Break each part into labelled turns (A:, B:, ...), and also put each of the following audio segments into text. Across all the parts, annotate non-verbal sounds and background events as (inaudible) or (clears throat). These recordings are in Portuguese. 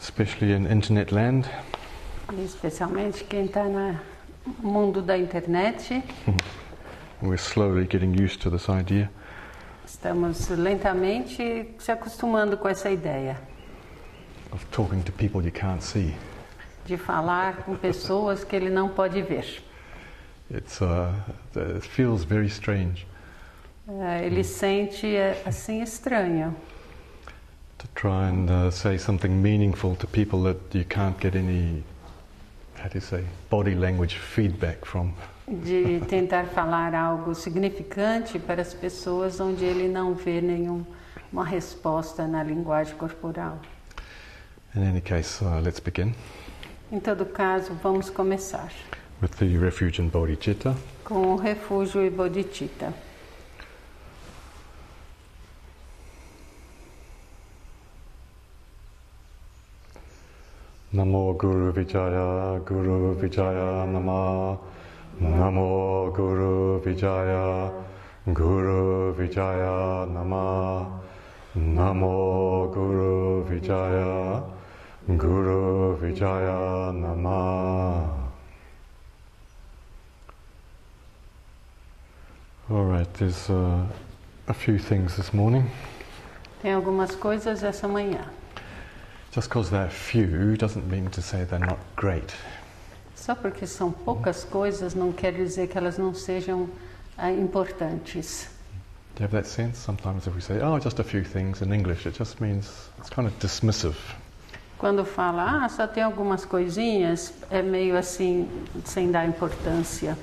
A: especially in internet land.
B: especialmente quem está no mundo da internet.
A: We're slowly getting used to this idea.
B: Estamos lentamente se acostumando com essa ideia
A: of talking to people you can't see.
B: de falar com pessoas que ele não pode ver.
A: It's, uh, it feels very strange
B: Eh, Ele sente eh, assim estranho
A: to try and uh, say something meaningful to people that you can't get any, how do you say, body language feedback from.
B: de tentar falar algo significante para as pessoas onde ele não vê nenhuma resposta na linguagem corporal.
A: In any case, uh, let's begin
B: Em todo caso, vamos começar
A: with the refuge in Bodhicitta.
B: com o refúgio e bodhicitta.
A: Namo Guru Vijaya, Guru Vijaya Nama. Namo Guru Vijaya, Guru Vijaya Nama. Namo Guru Vijaya, Guru Vijaya Nama. All right, there's uh, a few things this morning.
B: Tem algumas coisas essa manhã.
A: Just because they're few doesn't mean to say they're not great.
B: Só porque são poucas coisas não quer dizer que elas não sejam ah, importantes.
A: Do you have that sense? Sometimes if we say, oh, just a few things in English, it just means it's kind of dismissive.
B: Quando fala, ah, só tem algumas coisinhas, é meio assim, sem dar importância.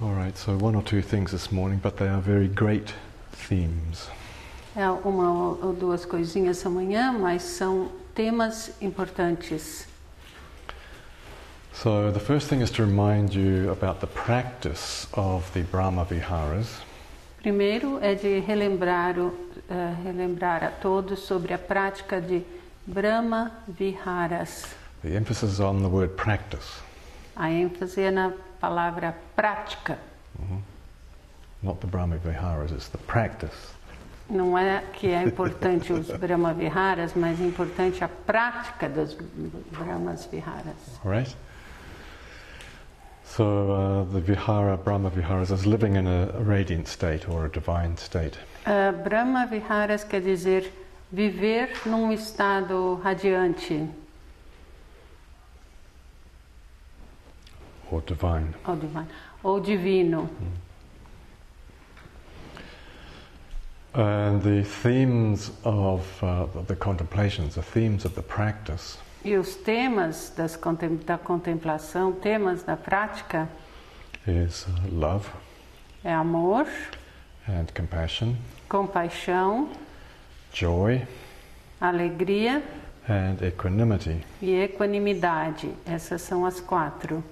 A: All right, so one or two things this morning, but they are very great themes.
B: É uma ou duas coisinhas amanhã, mas são temas importantes.
A: So the first thing is to remind you about the practice of the Brahma Viharas.
B: Primeiro é de relembrar, eh, relembrar a todos sobre a prática de Brahma Viharas.
A: The emphasis is on the word practice,
B: A ênfase é na palavra prática.
A: not the Brahma Viharas, it's the practice.
B: Não é que é importante os Brahma Viharas, mas é importante a prática dos Brahmas Viharas.
A: All right? So uh, the Vihara, Brahma Viharas, is living in a, a radiant state or a divine state.
B: Ah, Brahma Viharas quer dizer viver num estado radiante
A: or divine.
B: ou divino, ou divino.
A: And the themes of uh, the contemplations, the themes of the practice,
B: E os temas das contem- da contemplação, temas da prática,
A: is uh, love
B: é amor,
A: and compassion,
B: compaixão,
A: joy
B: alegria
A: and equanimity.
B: e equanimidade. Essas são as quatro.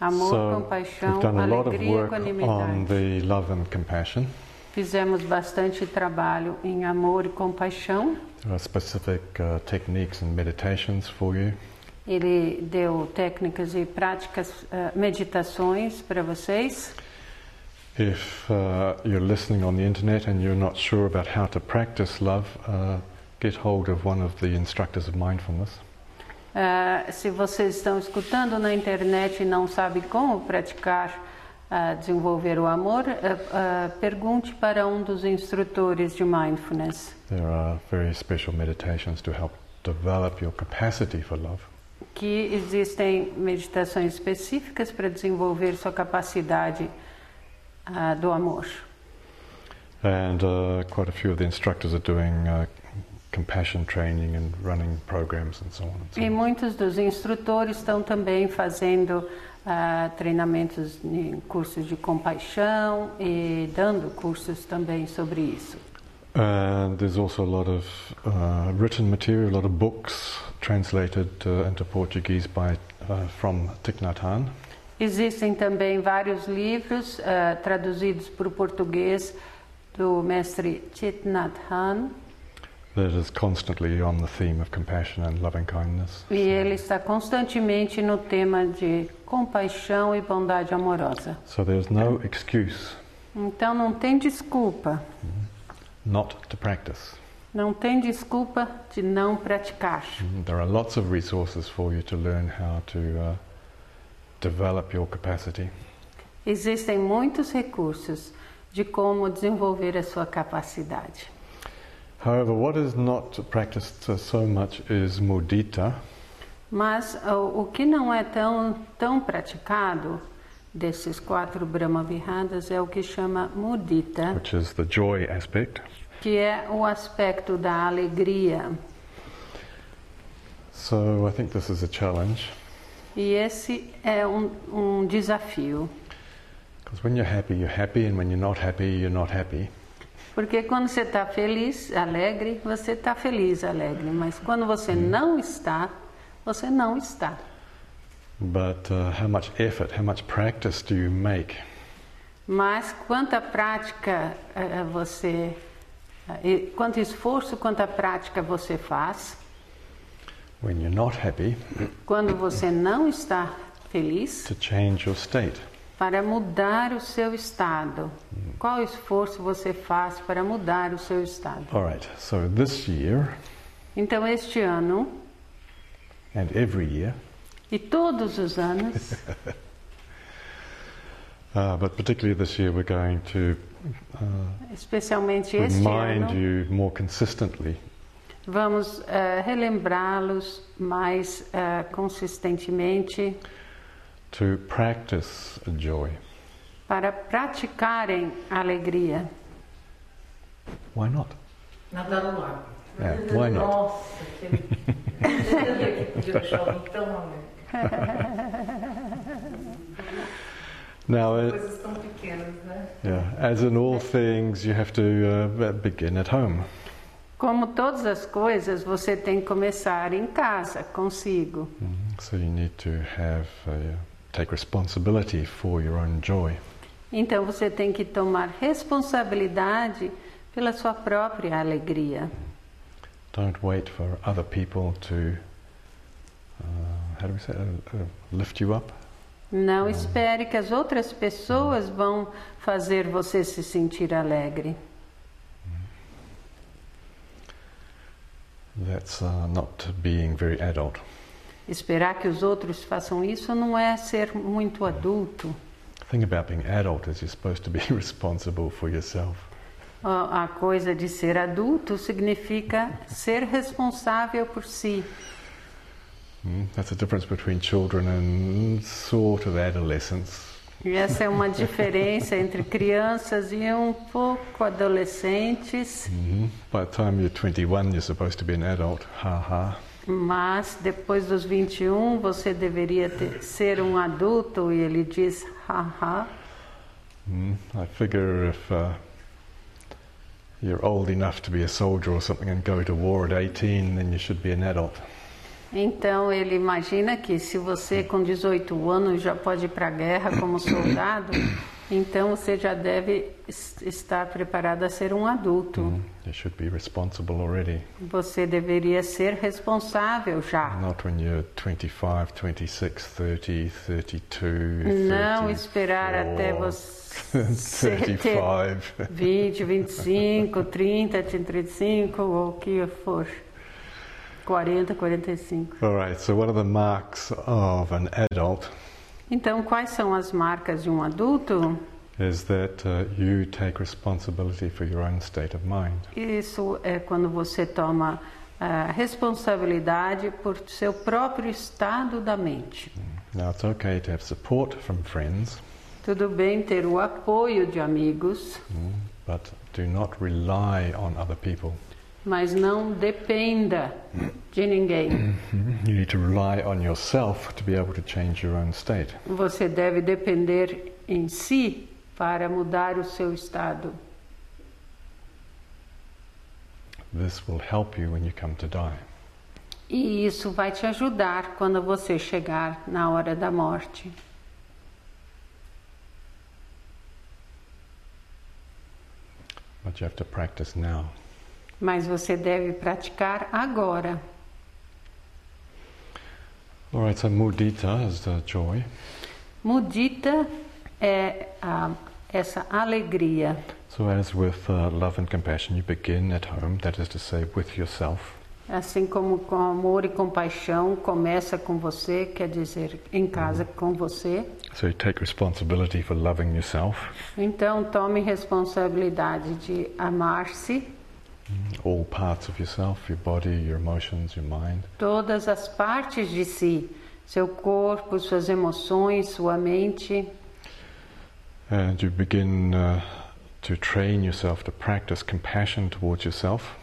B: Amor,
A: so
B: compaixão, alegria e
A: work on
B: equanimidade.
A: the love and compassion.
B: Fizemos bastante trabalho em amor e compaixão.
A: Specific uh, techniques and meditations for you.
B: Ele deu técnicas e práticas, eh, meditações para vocês.
A: If uh, you're listening on the internet and you're not sure about how to practice love, uh, get hold of one of the instructors of mindfulness.
B: Ah, se vocês estão escutando na internet e não sabem como praticar, ah, desenvolver o amor, ah, ah, pergunte para um dos instrutores de mindfulness,
A: There are very special meditations to help develop your capacity for love.
B: que existem meditações específicas para desenvolver sua capacidade ah, do amor.
A: And uh, quite a few of the instructors are doing uh, compassion training and running programs and so on. And so
B: E
A: on.
B: muitos dos instrutores estão também fazendo ah, treinamentos em cursos de compaixão e dando cursos também sobre isso.
A: And there's also a lot of uh, written material, a lot of books translated uh, into Portuguese by uh, from Thich Nhat Hanh.
B: Existem também vários livros ah, traduzidos para o português do mestre Thich Nhat Hanh e ele está constantemente no tema de compaixão e bondade amorosa.
A: So there's no excuse
B: Então não tem desculpa
A: not to practice.
B: Não tem desculpa de não praticar.
A: There are lots of resources for you to learn how to uh, develop your capacity.
B: Existem muitos recursos de como desenvolver a sua capacidade.
A: However, what is not practiced so much is mudita,
B: Mas o, o que não é tão, tão praticado desses quatro Brahma Viharas é o que chama mudita,
A: which is the joy aspect.
B: que é o aspecto da alegria.
A: So I think this is a challenge
B: E esse é um, um desafio.
A: because when you're happy, you're happy, and when you're not happy, you're not happy.
B: Porque quando você está feliz, alegre, você está feliz, alegre. Mas quando você não está, você não está.
A: But uh, how much effort, how much practice do you make
B: Mas quanta prática eh, você, e quanto esforço, quanta prática você faz
A: when you're not happy
B: quando você não está feliz
A: to change your state?
B: Para mudar o seu estado? Qual esforço você faz para mudar o seu estado?
A: All right, so this year
B: Então, este ano
A: and every year,
B: e todos os anos, (laughs)
A: uh, but particularly this year, we're going to uh,
B: especialmente este
A: remind
B: ano,
A: you more consistently
B: vamos eh, relembrá-los mais eh, consistentemente
A: to practice joy.
B: para praticarem a alegria.
A: Why not?
C: Nadar no lago.
A: Yeah, why not?
C: Nossa, (laughs) que.
A: Now, uh,
C: Coisas tão pequenas, né?
A: yeah, as in all things, you have to uh, begin at home.
B: Como todas as coisas, você tem que começar em casa, consigo.
A: Mhm. So you need to have uh, take responsibility for your own joy.
B: Então você tem que tomar responsabilidade pela sua própria alegria.
A: Don't wait for other people to uh, how do we say uh, uh, lift you up.
B: Não espere que as outras pessoas vão fazer você se sentir alegre.
A: That's uh, not being very adult.
B: Esperar que os outros façam isso não é ser muito adulto.
A: About being adult is you're supposed to be (laughs) responsible for yourself.
B: A a coisa de ser adulto significa ser responsável por si.
A: Mm, That's the difference between children and sort of adolescence.
B: E essa é uma diferença entre crianças e um pouco adolescentes,
A: Mhm. By the time you're 21, you're supposed to be an adult. Ha ha.
B: Mas depois dos 21 você deveria ter- ser um adulto e ele diz haha.
A: Mm, I figure if uh, you're old enough to be a soldier or something and go to war at 18, then you should be an adult.
B: Então ele imagina que se você com 18 anos já pode ir para a guerra como soldado, então você já deve es- estar preparado a ser um adulto.
A: Mm, you should be responsible already,
B: Você deveria ser responsável já.
A: not when you're 25, 26, 30, 32,
B: Não esperar até
A: 34, (laughs)
B: você ter
A: 35.
B: 20, 25, 30, 35 ou o que for. 40, 45.
A: All right, so what are the marks of an adult?
B: Então, quais são as marcas de um adulto?
A: Is that uh, you take responsibility for your own state of mind.
B: Isso é quando você toma a responsabilidade por seu próprio estado da mente.
A: Now, it's okay to have support from friends,
B: Tudo bem ter o apoio de amigos,
A: mm, but do not rely on other people.
B: Mas não dependa de ninguém.
A: You need to rely on yourself to be able to change your own state.
B: Você deve depender em si para mudar o seu estado.
A: This will help you when you come to die.
B: E isso vai te ajudar quando você chegar na hora da morte.
A: But you have to practice now.
B: Mas você deve praticar agora.
A: All right, so mudita is the joy.
B: Mudita é a- essa alegria.
A: So, as with uh, love and compassion, you begin at home, that is to say, with yourself.
B: Assim como com amor e compaixão começa com você, quer dizer, em casa com você.
A: So, you take responsibility for loving yourself,
B: Então tome responsabilidade de amar-se,
A: all parts of yourself your body, your emotions, your mind.
B: todas as partes de si, seu corpo, suas emoções, sua mente.
A: And you begin uh, to train yourself to practice compassion towards yourself.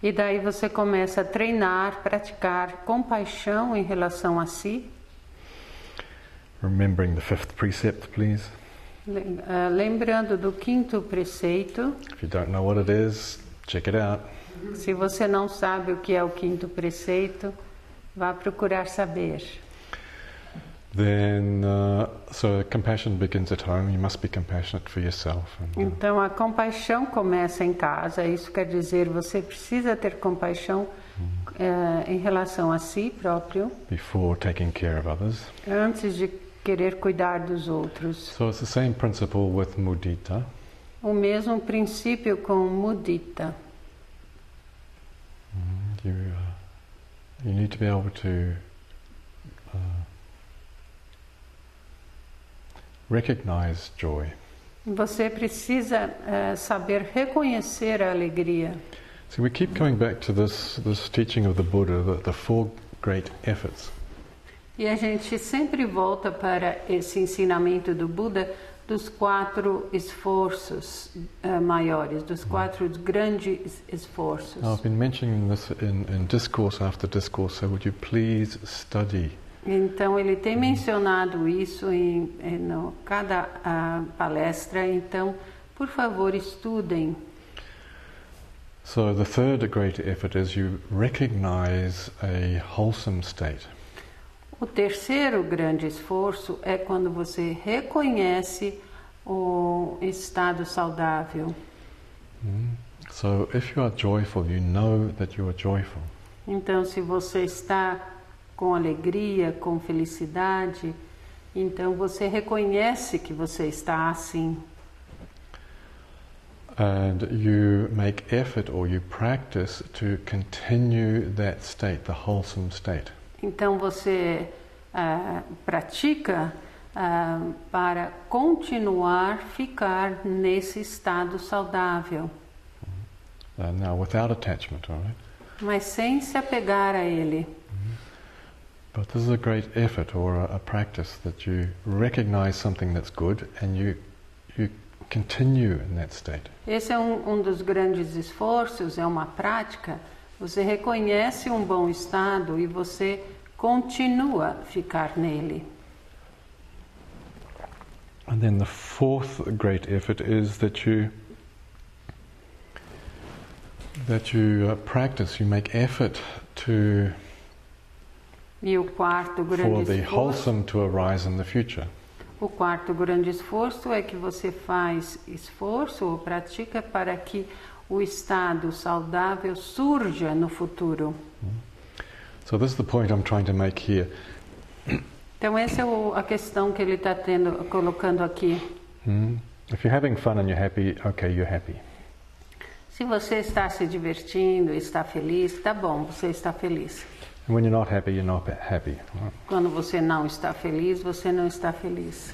B: E daí você começa a treinar, praticar compaixão em relação a si.
A: Remembering the fifth precept, please.
B: Ah, Lembrando do quinto preceito,
A: If you don't know what it is, check it out.
B: se você não sabe o que é o quinto preceito, vá procurar saber.
A: Then, uh, so compassion begins at home. You must be compassionate for yourself. And, uh,
B: Então a compaixão começa em casa, isso quer dizer você precisa ter compaixão eh, em relação a si próprio
A: before taking care of others.
B: antes de querer cuidar dos outros.
A: So it's the same principle with mudita.
B: O mesmo princípio com mudita.
A: You, uh, you need to be able to uh, recognize joy.
B: Você precisa eh, saber reconhecer a alegria.
A: So we keep coming back to this, this teaching of the Buddha, the, the four great efforts.
B: E a gente sempre volta para esse ensinamento do Buda dos quatro esforços eh, maiores, dos quatro grandes esforços.
A: Now, I've been mentioning this in, in discourse after discourse, so would you please study
B: Então ele tem mencionado isso em, em no, cada ah, palestra. Então, por favor, estudem.
A: So the third great effort is you recognize a wholesome state.
B: O terceiro grande esforço é quando você reconhece o estado saudável.
A: Mm. So if you are joyful, you know that you are joyful.
B: Então, se você está com alegria, com felicidade, então você reconhece que você está assim.
A: And you make effort or you practice to continue that state, the wholesome state.
B: Então você ah, pratica ah, para continuar ficar nesse estado saudável,
A: Uh, now, without attachment, all right?
B: mas sem se apegar a ele.
A: But this is a great effort or a, a practice that you recognize something that's good and you, you continue in that state.
B: Esse é um, um dos grandes esforços, é uma prática. Você reconhece um bom estado e você continua a ficar nele.
A: And then the fourth great effort is that you that you uh, practice, you make effort to
B: E
A: for the wholesome to arise in the future.
B: o quarto grande esforço é que você faz esforço ou pratica para que o estado saudável surja no futuro.
A: So this is the point I'm trying to make here.
B: Então essa é o- a questão que ele está tendo colocando aqui.
A: Hmm? If you're having fun and you're happy, okay, you're happy.
B: Se você está se divertindo, está feliz, tá bom, você está feliz.
A: And when you're not happy, you're not happy.
B: Quando você não está feliz, você não está feliz.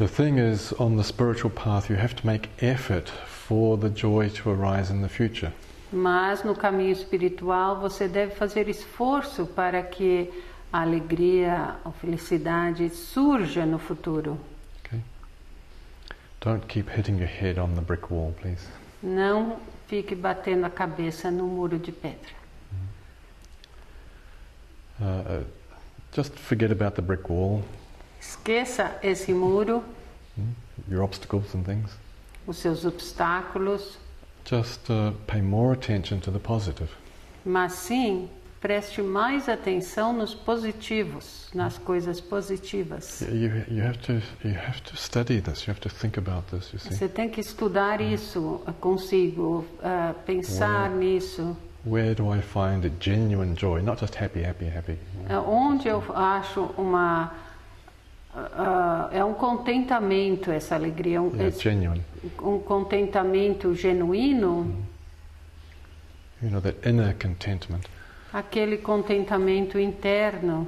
A: The thing is, on the spiritual path, you have to make effort for the joy to arise in the future.
B: Mas no caminho espiritual você deve fazer esforço para que a alegria, a felicidade surja no futuro.
A: Okay? Don't keep hitting your head on the brick wall, please.
B: Não fique batendo a cabeça no muro de pedra.
A: Uh, uh, just forget about the brick wall,
B: Esqueça esse muro,
A: your obstacles and things.
B: os seus obstáculos,
A: Just uh, pay more attention to the positive.
B: mas sim preste mais atenção nos positivos, nas coisas positivas.
A: You, you, you you. You. You
B: Você tem que estudar isso consigo, ah, pensar
A: Uau.
B: nisso.
A: where do I find a genuine joy? Not just happy, happy, happy.
B: Ah, Onde eu acho uma ah, é um contentamento essa alegria, um,
A: yeah,
B: esse-
A: genuine.
B: um contentamento genuíno,
A: You know, that inner contentment.
B: aquele contentamento interno.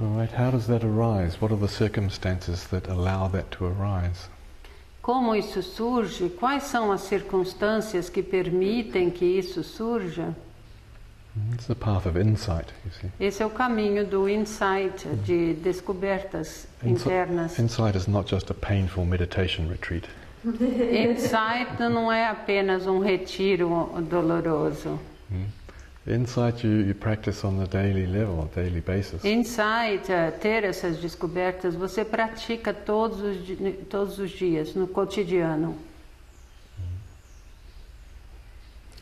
A: All right, how does that arise? What are the circumstances that allow that to arise?
B: Como isso surge? Quais são as circunstâncias que permitem que isso surja?
A: Mm, It's the path of insight, you see.
B: Esse é o caminho do insight, de descobertas internas.
A: Insight is not just a painful meditation retreat.
B: Insight não é apenas um retiro doloroso.
A: Insight you, you practice on the daily level, daily basis.
B: Insight, eh, ter essas descobertas, você pratica todos os, todos os dias, no cotidiano.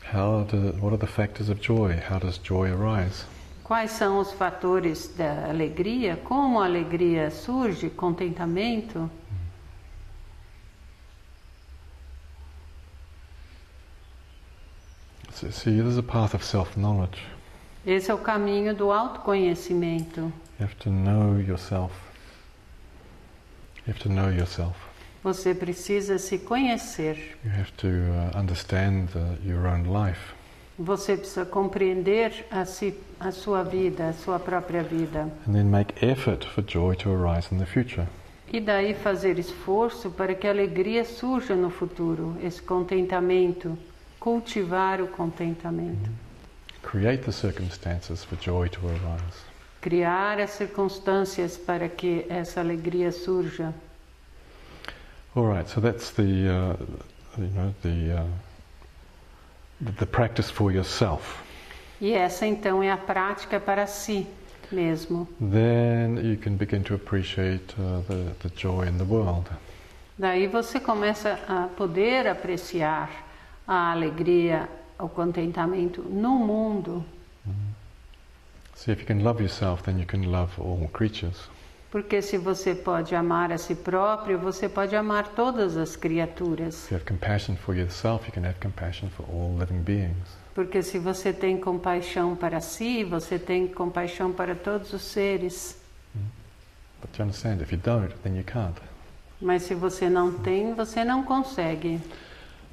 A: How do, what are the factors of joy? How does joy arise?
B: Quais são os fatores da alegria? Como a alegria surge? Contentamento?
A: So, see, there's a path of self-knowledge.
B: Esse é o caminho do autoconhecimento.
A: You have to know yourself. You have to know yourself.
B: Você precisa se conhecer.
A: You have to uh, understand uh, your own life.
B: Você precisa compreender a, si, a sua vida, a sua própria vida.
A: And then make effort for joy to arise in the future.
B: E daí fazer esforço para que a alegria surja no futuro, esse contentamento, cultivar o contentamento,
A: Create the circumstances for joy to arise.
B: criar as circunstâncias para que essa alegria surja.
A: All right, so that's the, uh, you know, the, uh, the, practice for yourself.
B: E essa então é a prática para si mesmo.
A: Then you can begin to appreciate uh, the, the joy in the world.
B: Daí você começa a poder apreciar a alegria, o contentamento no mundo.
A: See, if you can love yourself, then you can love all creatures.
B: Porque se você pode amar a si próprio, você pode amar todas as criaturas.
A: If you have compassion for yourself, you can have compassion for all living beings.
B: Porque se você tem compaixão para si, você tem compaixão para todos os seres.
A: But you understand, if you don't, then you can't.
B: Mas se você não tem, você não consegue.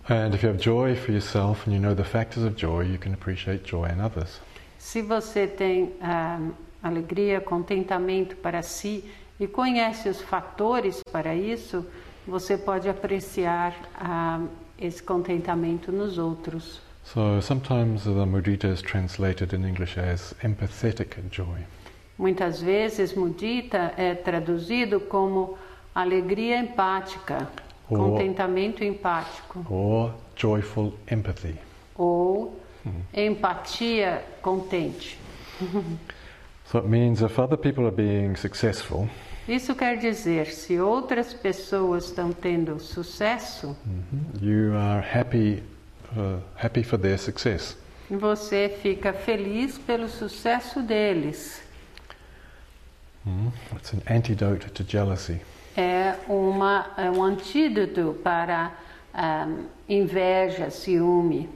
A: And if you have joy for yourself and you know the factors of joy, you can appreciate joy in others.
B: Se você tem ah, alegria, contentamento para si e conhece os fatores para isso, você pode apreciar ah, esse contentamento nos outros.
A: So sometimes the mudita is translated in English as empathetic joy.
B: Muitas vezes, mudita é traduzido como alegria empática,
A: Ou-
B: contentamento empático,
A: or joyful empathy.
B: ou empatia contente. (laughs)
A: So it means if other people are being successful,
B: Isso quer dizer, se outras pessoas estão tendo sucesso,
A: you are happy, uh, happy for their success.
B: você fica feliz pelo sucesso deles.
A: Mm. It's an antidote to jealousy.
B: É, uma, é um antídoto para ah, inveja, ciúme.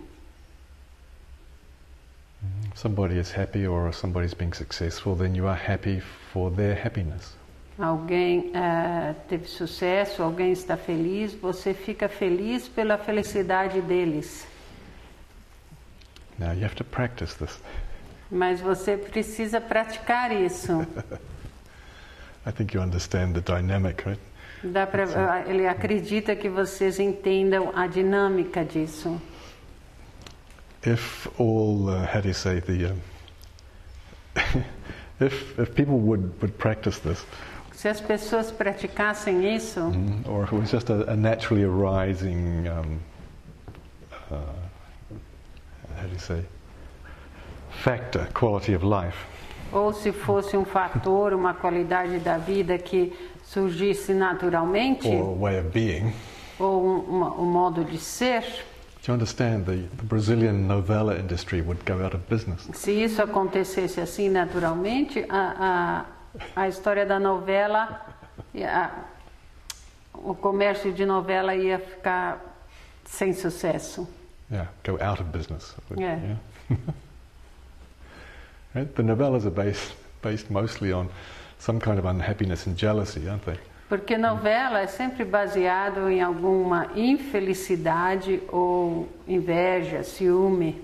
A: Somebody is happy or somebody's being successful, then you are happy for their happiness.
B: Alguém ah, teve sucesso, alguém está feliz, você fica feliz pela felicidade deles.
A: Now you have to practice this.
B: Mas você precisa praticar isso. (laughs)
A: I think you understand the dynamic, right?
B: Dá pra, ele acredita que vocês entendam a dinâmica disso.
A: If all, uh, how do you say, the, um, (laughs) if, if people would, would practice this,
B: Se as pessoas praticassem isso,
A: mm, or if it was just a, a naturally arising, um, uh, how do you say, factor, quality of life,
B: ou se fosse um fator, uma qualidade da vida que surgisse naturalmente,
A: or a way of being,
B: ou um, um modo de ser,
A: you understand the, the Brazilian novella industry would go out of business?
B: se isso acontecesse assim naturalmente, a, a, a história da novela, a- o comércio de novela ia ficar sem sucesso.
A: Yeah, go out of business.
B: Yeah. (laughs)
A: right? The novellas are based, based mostly on some kind of unhappiness and jealousy, aren't they?
B: Porque novela é sempre baseado em alguma infelicidade ou inveja, ciúme.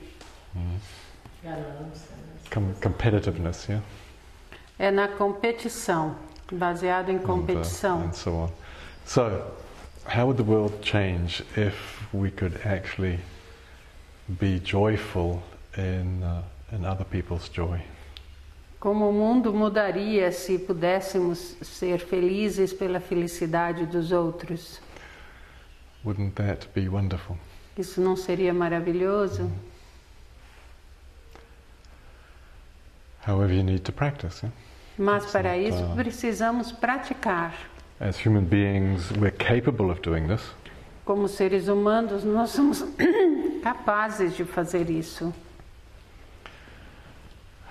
C: Ganância?
A: Com- competitiveness, yeah?
B: É na competição, baseado em
A: And, uh,
B: competição.
A: and so on. So, how would the world change if we could actually be joyful in, uh, in other people's joy?
B: Como o mundo mudaria se pudéssemos ser felizes pela felicidade dos outros?
A: Wouldn't that be wonderful?
B: Isso não seria maravilhoso?
A: However, you need to practice. Yeah?
B: Mas para
A: Sim,
B: isso
A: tá.
B: precisamos praticar.
A: As human beings, we're capable of doing this,
B: Como seres humanos, nós somos (coughs) capazes de fazer isso.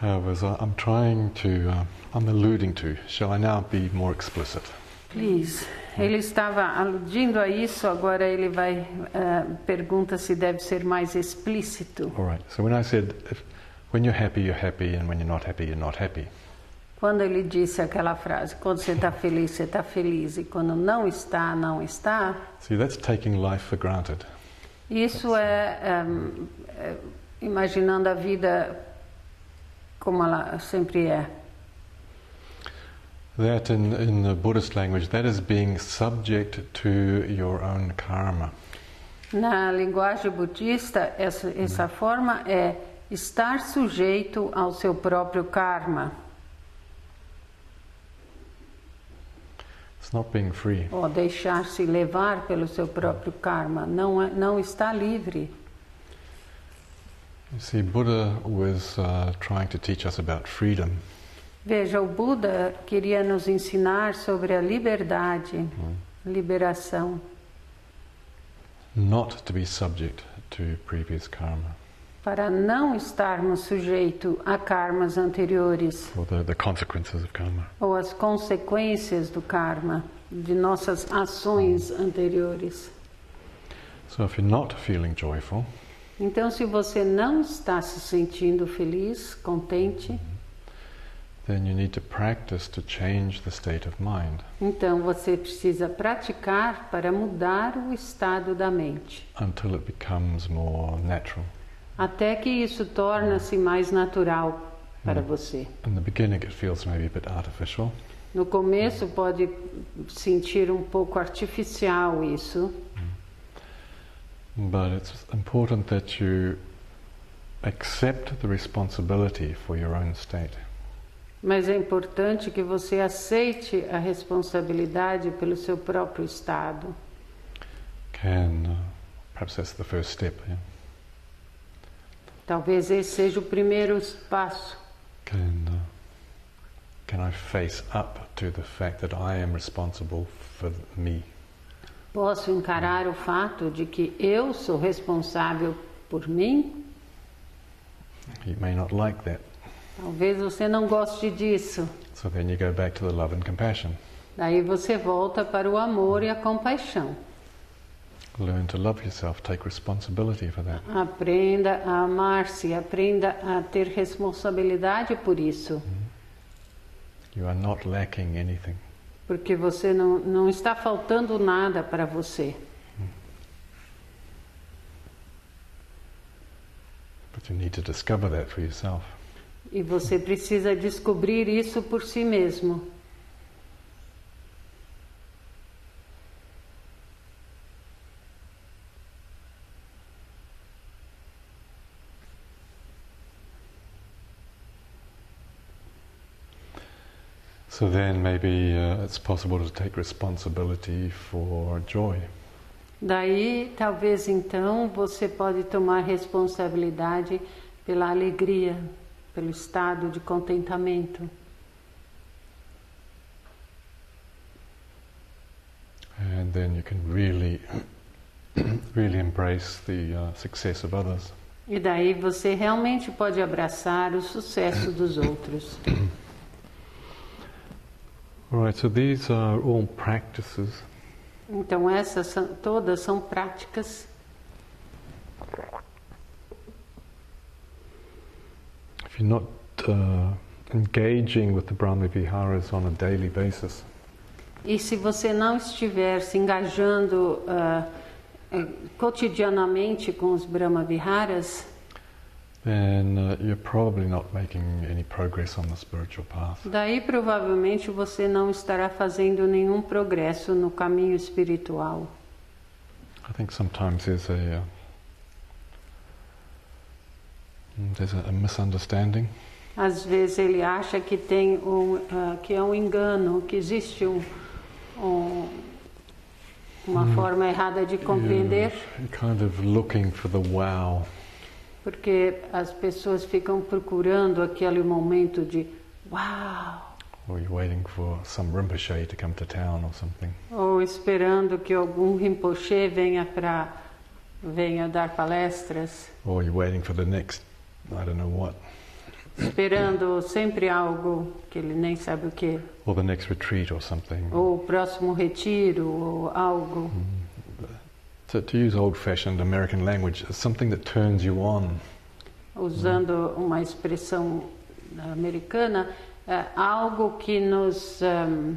A: However, as I- I'm trying to, uh, I'm alluding to, shall I now be more explicit?
B: Please. Ele estava aludindo a isso, agora ele vai eh, pergunta se deve ser mais explícito.
A: All right, so when I said, if, when you're happy, you're happy, and when you're not happy, you're not happy.
B: Quando ele disse aquela frase, quando você está feliz, você está feliz, e quando não está, não está,
A: See, that's taking life for granted.
B: isso é, ehm, é imaginando a vida como ela sempre é.
A: That, in, in the Buddhist language, that is being subject to your own karma.
B: Na linguagem budista, essa, essa forma é estar sujeito ao seu próprio karma,
A: It's not being free.
B: ou deixar-se levar pelo seu próprio karma. Não, é, não está livre.
A: You see, Buddha was uh, trying to teach us about freedom,
B: Veja, o Buda queria nos ensinar sobre a liberdade, liberação,
A: not to be subject to previous karma.
B: Para não estarmos sujeitos a karmas anteriores.
A: Or the, the consequences of karma.
B: ou as consequências do karma, de nossas ações anteriores.
A: So if you're not feeling joyful,
B: Então, se você não está se sentindo feliz, contente,
A: then you need to practice to change the state of mind
B: então você precisa praticar para mudar o estado da mente,
A: until it becomes more natural.
B: até que isso torna-se mais natural para você.
A: In the beginning, it feels maybe a bit artificial,
B: No começo pode sentir um pouco artificial isso,
A: but it's important that you accept the responsibility for your own state.
B: mas é importante que você aceite a responsabilidade pelo seu próprio estado.
A: Can uh, perhaps that's the first step. Yeah?
B: Talvez esse seja o primeiro passo.
A: Can uh, can I face up to the fact that I am responsible for me?
B: Posso encarar o fato de que eu sou responsável por mim?
A: You may not like that,
B: Talvez você não goste disso.
A: so then you go back to the love and compassion.
B: Daí você volta para o amor e a compaixão.
A: Learn to love yourself. Take responsibility for that.
B: Aprenda a amar-se, aprenda a ter responsabilidade por isso.
A: You are not lacking anything.
B: Porque você não, não está faltando nada para você.
A: But you need to discover that for yourself.
B: E você precisa descobrir isso por si mesmo.
A: So then maybe uh, it's possible to take responsibility for joy.
B: Daí, talvez então, você pode tomar responsabilidade pela alegria, pelo estado de contentamento.
A: And then you can really, (coughs) really embrace the uh, success of others.
B: E daí você realmente pode abraçar o sucesso dos outros. (coughs)
A: All right, so these are all practices.
B: Então essas são, todas são práticas.
A: If you're not uh, engaging with the Brahma Viharas on a daily basis,
B: E se você não estiver se engajando ah, eh, cotidianamente com os Brahma Viharas,
A: then uh, you're probably not making any progress on the spiritual path.
B: daí provavelmente você não estará fazendo nenhum progresso no caminho espiritual.
A: I think sometimes there's a uh, mm, there's a, a misunderstanding
B: Às vezes ele acha que tem um, ah, que é um engano, que existe um, um- uma forma errada de compreender,
A: You're kind of looking for the wow.
B: Porque as pessoas ficam procurando aquele momento de uau,
A: Or you're waiting for some Rinpoche to come to town or something.
B: ou esperando que algum Rinpoche venha para venha dar palestras,
A: Or you're waiting for the next, I don't know what,
B: esperando sempre algo que ele nem sabe o que,
A: or the next retreat or something.
B: ou o próximo retiro ou algo.
A: To, to use old fashioned American language, something that turns you on.
B: usando uma expressão americana, é algo que nos ehm,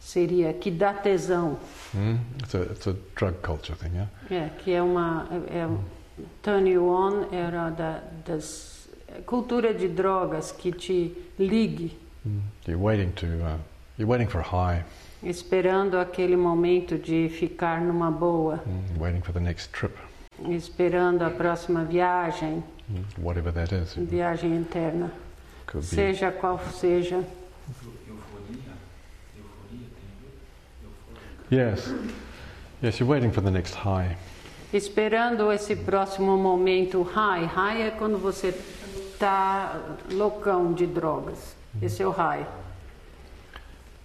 B: seria que dá tesão,
A: Mm? It's, a, it's a drug culture thing, yeah?
B: é, que é uma é, um- turn you on era da das cultura de drogas que te ligue,
A: Mm. You're waiting to, uh, you're waiting for a high,
B: esperando aquele momento de ficar numa boa,
A: mm, waiting for the next trip,
B: esperando a próxima viagem,
A: mm, whatever that is.
B: viagem interna,
A: Could be
B: seja qual seja.
A: Yes. Yes, you're waiting for the next high.
B: Esperando esse próximo momento high. High é quando você tá loucão de drogas. Esse é o high.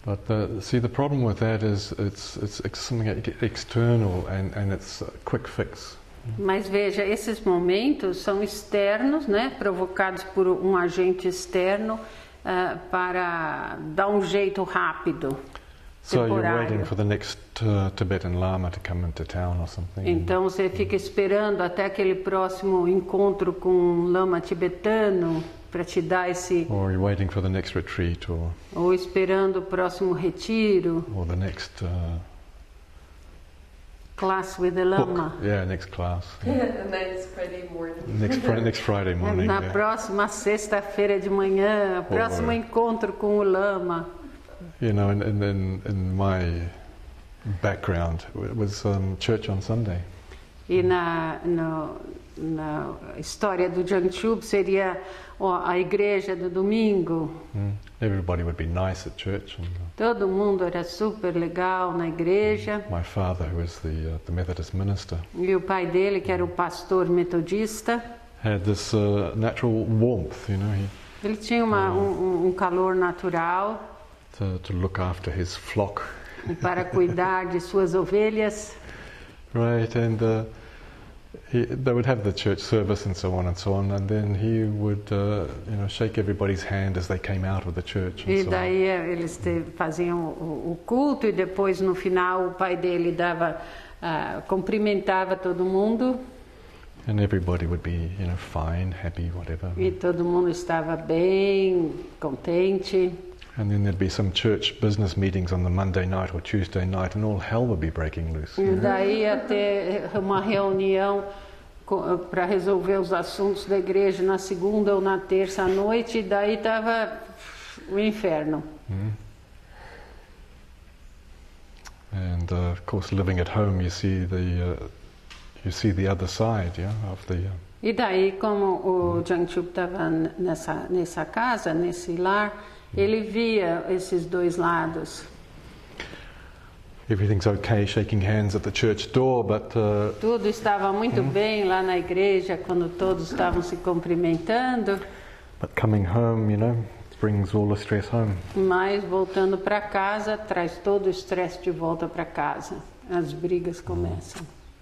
A: But uh, see, the problem with that is it's, it's something ex- external and, and it's a quick fix.
B: Mas veja, esses momentos são externos, né? Provocados por um agente externo ah, para dar um jeito rápido,
A: So you're
B: temporário.
A: waiting for the next uh, Tibetan Lama to come into town or something.
B: Então você fica esperando até aquele próximo encontro com um lama tibetano para te dar esse,
A: Or you're waiting for the next retreat or,
B: ou esperando o próximo retiro,
A: or the next uh,
B: class with the
A: book.
B: lama.
A: Yeah, next class. Yeah. (laughs)
C: and it's Friday morning.
A: next, fri- next Friday (laughs) morning.
B: Na
A: yeah.
B: próxima sexta-feira de manhã, próximo
A: Oi.
B: encontro com o lama.
A: You know, and, and then in my background it was um, church on Sunday.
B: E na, no- na história do Jiangchu seria a igreja do domingo.
A: Mm. Everybody would be nice at church. And, uh,
B: Todo mundo era super legal na igreja.
A: my father, who was the, uh, the Methodist minister,
B: E o pai dele, que era o pastor metodista,
A: had this uh, natural warmth, you know, he,
B: ele tinha uma- um, um calor natural
A: to, to look after his flock,
B: para cuidar de suas ovelhas. (laughs)
A: right? And uh, he, they would have the church service and so on and so on, and then he would, uh, you know, shake everybody's hand as they came out of the church.
B: E
A: And so on.
B: daí eh, eles te- faziam o, o culto e depois no final o pai dele dava, ah, cumprimentava todo mundo
A: And everybody would be, you know, fine, happy, whatever.
B: e todo mundo estava bem, contente.
A: And then there'd be some church business meetings on the Monday night or Tuesday night, and all hell would be breaking loose.
B: E daí ter uma reunião para resolver os assuntos da igreja na segunda ou na terça à noite, e daí estava o inferno.
A: And uh, of course, living at home, you see the uh, you see the other side, yeah, of the. Uh,
B: E daí, como o Jiangchup estava nessa, nessa casa, nesse lar, ele via esses dois lados.
A: everything's okay, shaking hands at the church door, but uh,
B: Tudo estava muito bem lá na igreja, quando todos estavam se cumprimentando,
A: but coming home, you know, brings all the stress home.
B: mas voltando para casa, traz todo o estresse de volta para casa. As brigas começam.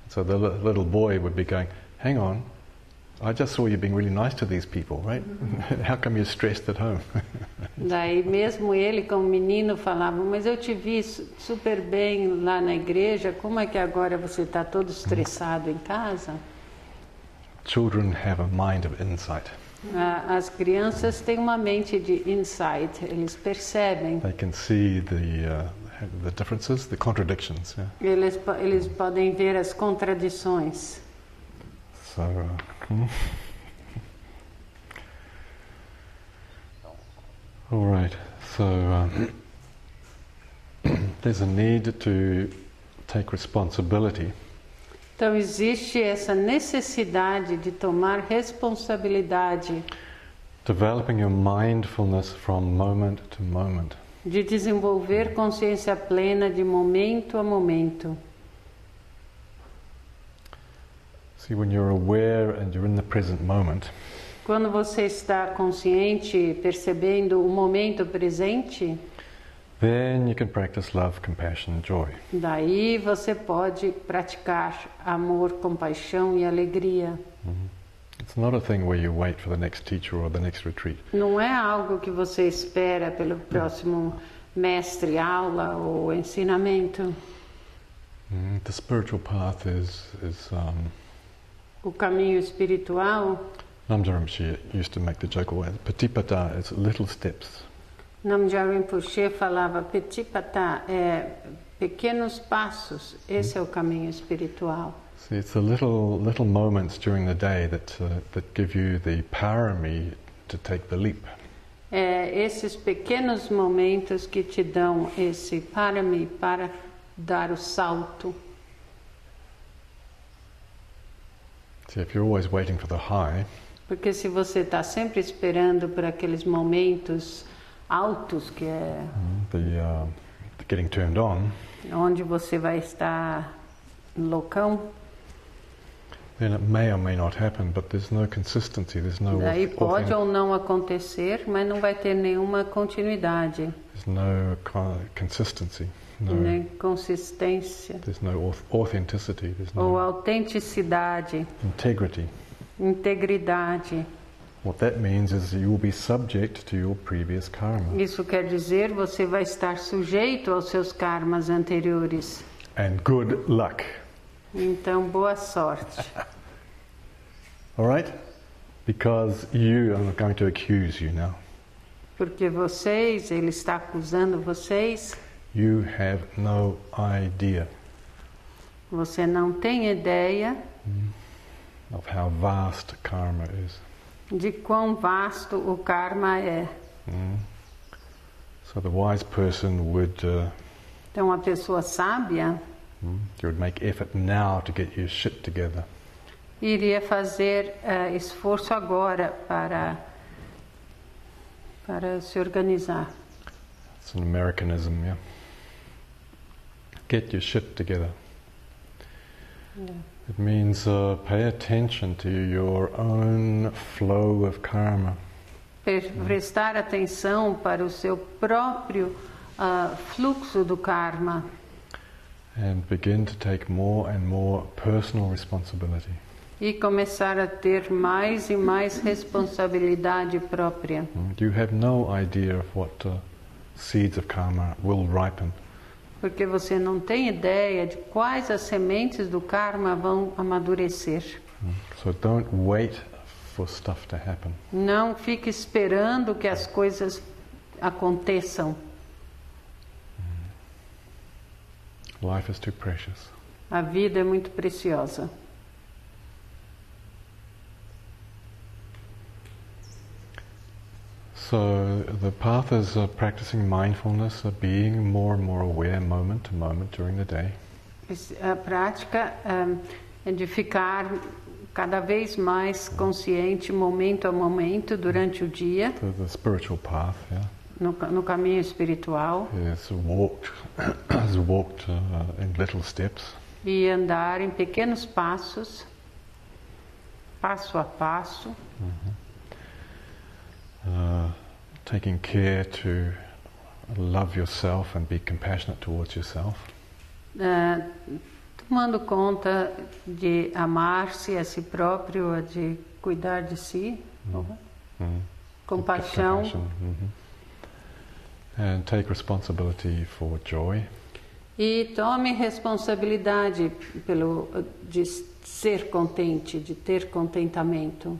A: So the li- little boy would be going, "Hang on, I just saw you being really nice to these people, right? (laughs) How come you're stressed at home?" (laughs)
B: Daí mesmo ele como menino falava, mas eu te vi su- super bem lá na igreja, como é que agora você está todo estressado em casa?
A: children have a mind of insight.
B: As crianças têm uma mente de insight, eles percebem,
A: They can see the uh, the differences, the contradictions. Yeah.
B: eles, eles podem ver as contradições.
A: So. Uh. All right. So um, (clears throat) there's a need to take responsibility
B: Então existe essa necessidade de tomar responsabilidade,
A: developing your mindfulness from moment to moment.
B: de desenvolver consciência plena de momento a momento.
A: See, when you're aware and you're in the present moment,
B: Quando você está consciente, percebendo o momento presente,
A: then you can practice love, compassion, and joy.
B: daí você pode praticar amor, compaixão e alegria.
A: It's not a thing where you wait for the next teacher or the next retreat.
B: Não é algo que você espera pelo próximo mestre, aula ou ensinamento.
A: Mm, The spiritual path is is um,
B: O caminho espiritual,
A: Namja Rinpoche used to make the joke. Patipata is little steps.
B: Namja Rinpoche falava petit patá, é pequenos passos. Esse é o caminho espiritual.
A: See, it's the little little moments during the day that uh, that give you the parami to take the leap.
B: É esses pequenos momentos que te dão esse para mim, para dar o salto.
A: See, if you're always waiting for the high,
B: Porque se você está sempre esperando por aqueles momentos altos, que é
A: mm, the, uh, the getting turned on,
B: onde você vai estar loucão,
A: then it may or may not happen. But there's no consistency. There's no
B: daí pode ou não acontecer, mas não vai ter nenhuma continuidade,
A: there's no co- consistency. No,
B: nem consistência
A: there's no auth- authenticity. There's
B: ou
A: no
B: autenticidade,
A: integrity.
B: integridade.
A: What that means is you will be subject to your previous karma.
B: Isso quer dizer você vai estar sujeito aos seus karmas anteriores.
A: And good luck.
B: Então, boa sorte. (laughs)
A: All right? Because you, I'm going to accuse you now.
B: Porque vocês, ele está acusando vocês,
A: You have no idea
B: você não tem ideia
A: of how vast karma is.
B: de quão vasto o karma é.
A: Mm. So the wise person would, uh,
B: Então, a pessoa sábia
A: mm, you would make effort now to get your shit together.
B: iria fazer eh, esforço agora para, para se organizar.
A: It's an Americanism, yeah. Get your shit together. It means uh, pay attention to your own flow of karma.
B: Prestar atenção para o seu próprio ah, fluxo do karma
A: and begin to take more and more personal responsibility.
B: e começar a ter mais e mais responsabilidade própria.
A: Mm, You have no idea of what uh, seeds of karma will ripen.
B: Porque você não tem ideia de quais as sementes do karma vão amadurecer.
A: So don't wait for stuff to happen.
B: Não fique esperando que as coisas aconteçam.
A: Life is too precious.
B: A vida é muito preciosa.
A: So the path is uh, practicing mindfulness, uh, being more and more aware moment to moment during the day.
B: A prática ah, é de ficar cada vez mais consciente, momento a momento, durante o dia,
A: The, the spiritual path, yeah,
B: no, no caminho espiritual,
A: is walked, is (coughs) walked uh, in little steps.
B: e andar em pequenos passos, passo a passo,
A: uh, taking care to love yourself and be compassionate towards yourself.
B: ah, tomando conta de amar-se a si próprio, de cuidar de si,
A: Mm.
B: compaixão,
A: Compassion, mhm. And take responsibility for joy.
B: E tome responsabilidade pelo de ser contente, de ter contentamento.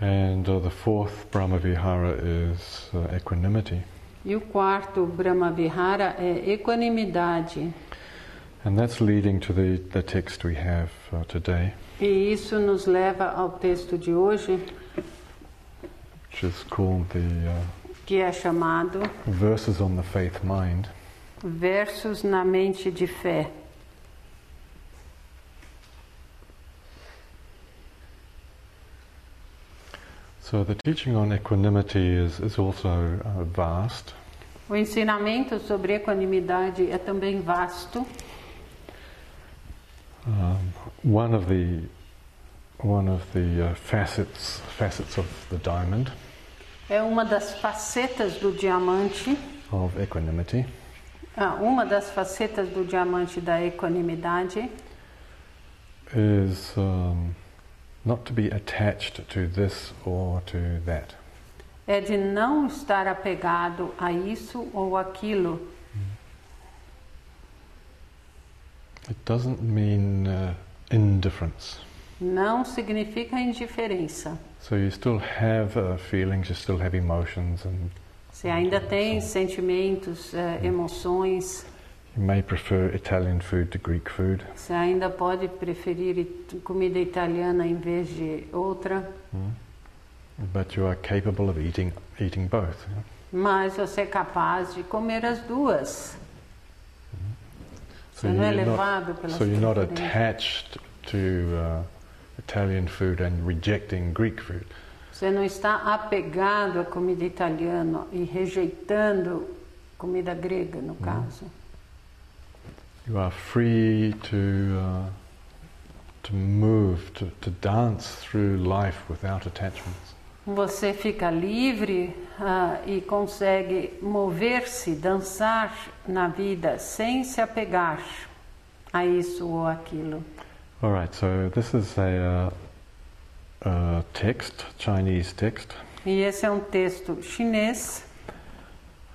A: And uh, the fourth Brahmavihara is uh, equanimity.
B: E o quarto Brahmavihara é equanimidade.
A: And that's leading to the, the text we have uh, today,
B: E isso nos leva ao texto de hoje,
A: which is called the uh,
B: que é chamado
A: Verses on the Faith Mind.
B: Versos na Mente de Fé.
A: So the teaching on equanimity is, is also uh, vast.
B: O ensinamento sobre equanimidade é também vasto.
A: Um, one of the one of the uh, facets facets of the diamond
B: É uma das facetas do diamante,
A: of equanimity
B: ah, uma das facetas do diamante da equanimidade
A: is um, not to be attached to this or to that.
B: é de não estar apegado a isso ou aquilo.
A: It doesn't mean uh, indifference.
B: Não significa indiferença.
A: So you still have uh, feelings, you still have emotions, and
B: Você ainda tem sentimentos, eh, emoções,
A: you may prefer Italian food to Greek food.
B: você ainda pode preferir comida italiana em vez de outra,
A: But you are capable of eating eating both. you know.
B: mas você é capaz de comer as duas.
A: So
B: Você não é
A: not,
B: levado pelas
A: so you're not attached to uh, Italian food and rejecting Greek food.
B: Você não está apegado à comida italiana e rejeitando comida grega, no caso.
A: You are free to uh, to move, to, to dance through life without attachments.
B: Você fica livre ah, e consegue mover-se, dançar na vida sem se apegar a isso ou aquilo.
A: All right, so this is a, uh, a text, Chinese text.
B: E esse é um texto chinês.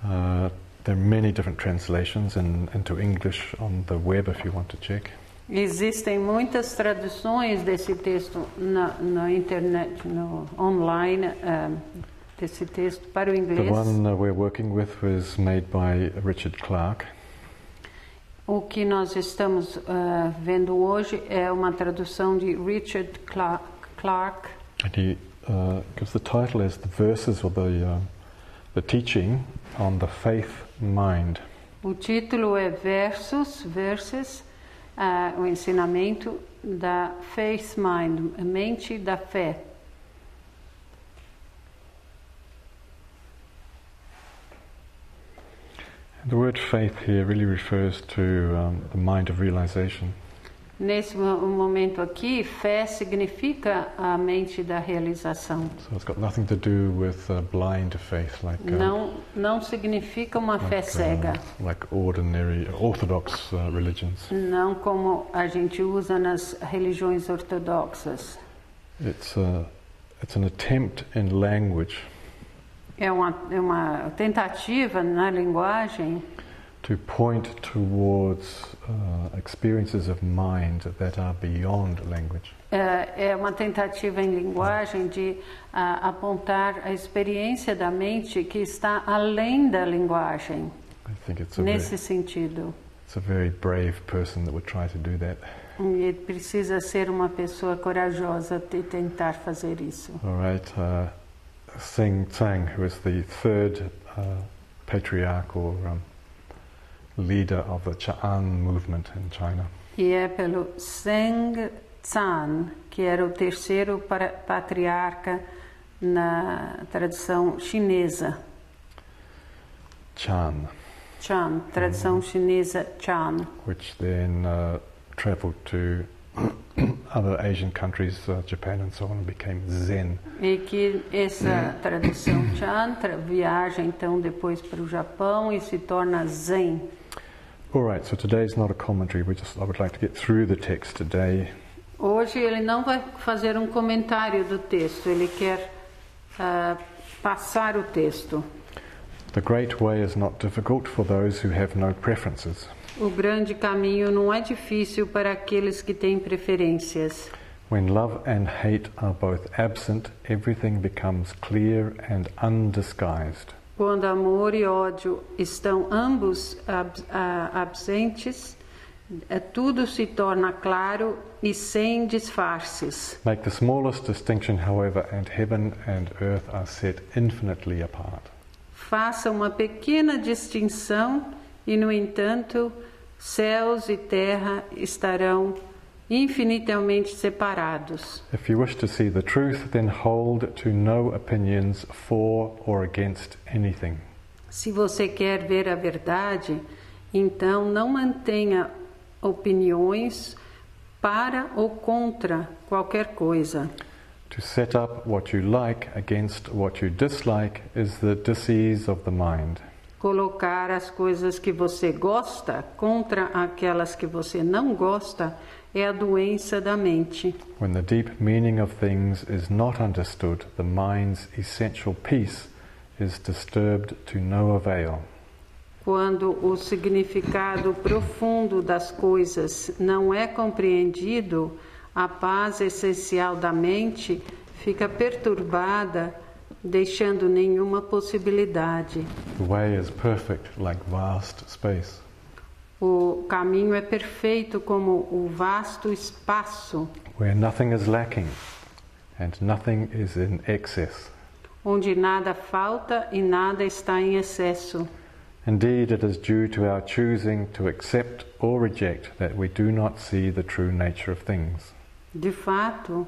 A: Uh, there are many different translations in, into English on the web if you want to check.
B: Existem muitas traduções desse texto na, na internet, no online, ah, desse texto para o inglês.
A: The one uh, we're working with was made by Richard Clark.
B: O que nós estamos ah, vendo hoje é uma tradução de Richard Clark. Clark
A: And he uh, gives the title as the verses or the, uh, the teaching on the faith mind.
B: O título é Versos, Verses, ah, o ensinamento da Faith Mind, a mente da fé.
A: The word faith here really refers to um, the mind of realization.
B: Nesse mo- momento aqui, fé significa a mente da realização.
A: So it's got nothing to do with uh, blind faith, like uh,
B: Não, não significa uma fé
A: like,
B: cega.
A: uh, like ordinary orthodox uh, religions.
B: Não como a gente usa nas religiões ortodoxas.
A: It's uh, it's an attempt in language
B: É uma, é uma tentativa na linguagem
A: to point towards uh, experiences of mind that are beyond language.
B: é, é uma tentativa em linguagem de ah, apontar a experiência da mente que está além da linguagem,
A: I think it's a very,
B: nesse sentido.
A: it's a very brave person that would try to do that.
B: E precisa ser uma pessoa corajosa de tentar fazer isso.
A: All right, uh, Sing Tsang, who is the third uh, patriarch or um, leader of the Cha'an movement in China.
B: E é pelo Zheng Zan, que era o terceiro patriarca na tradição chinesa.
A: Chan,
B: Chan, tradição chinesa Chan.
A: which then uh, traveled to (coughs) other Asian countries, uh, Japan and so on, and became Zen.
B: E que essa (coughs) tradição Chan tra- viaja então depois para o Japão e se torna Zen.
A: All right, so today is not a commentary. We just I would like to get through the text today.
B: Hoje ele não vai fazer um comentário do texto, ele quer ah, passar o texto.
A: The great way is not difficult for those who have no preferences.
B: O grande caminho não é difícil para aqueles que têm preferências.
A: When love and hate are both absent, everything becomes clear and undisguised.
B: Quando amor e ódio estão ambos absentes, é, tudo se torna claro e sem disfarces.
A: Make the smallest distinction, however, and heaven and earth are set infinitely apart.
B: Faça uma pequena distinção e, no entanto, céus e terra estarão infinitamente separados.
A: If you wish to see the truth, then hold to no opinions for or against anything.
B: Se você quer ver a verdade, então não mantenha opiniões para ou contra qualquer coisa.
A: To set up what you like against what you dislike is the disease of the mind.
B: Colocar as coisas que você gosta contra aquelas que você não gosta é a doença da mente.
A: When the deep meaning of things is not understood, the mind's essential peace is disturbed to no avail.
B: Quando o significado profundo das coisas não é compreendido, a paz essencial da mente fica perturbada, deixando nenhuma possibilidade.
A: The way is perfect like vast space.
B: O caminho é perfeito como o vasto espaço,
A: where nothing is lacking and nothing is in excess.
B: onde nada falta e nada está em excesso.
A: Indeed, it is due to our choosing to accept or reject that we do not see the true nature of things.
B: De fato,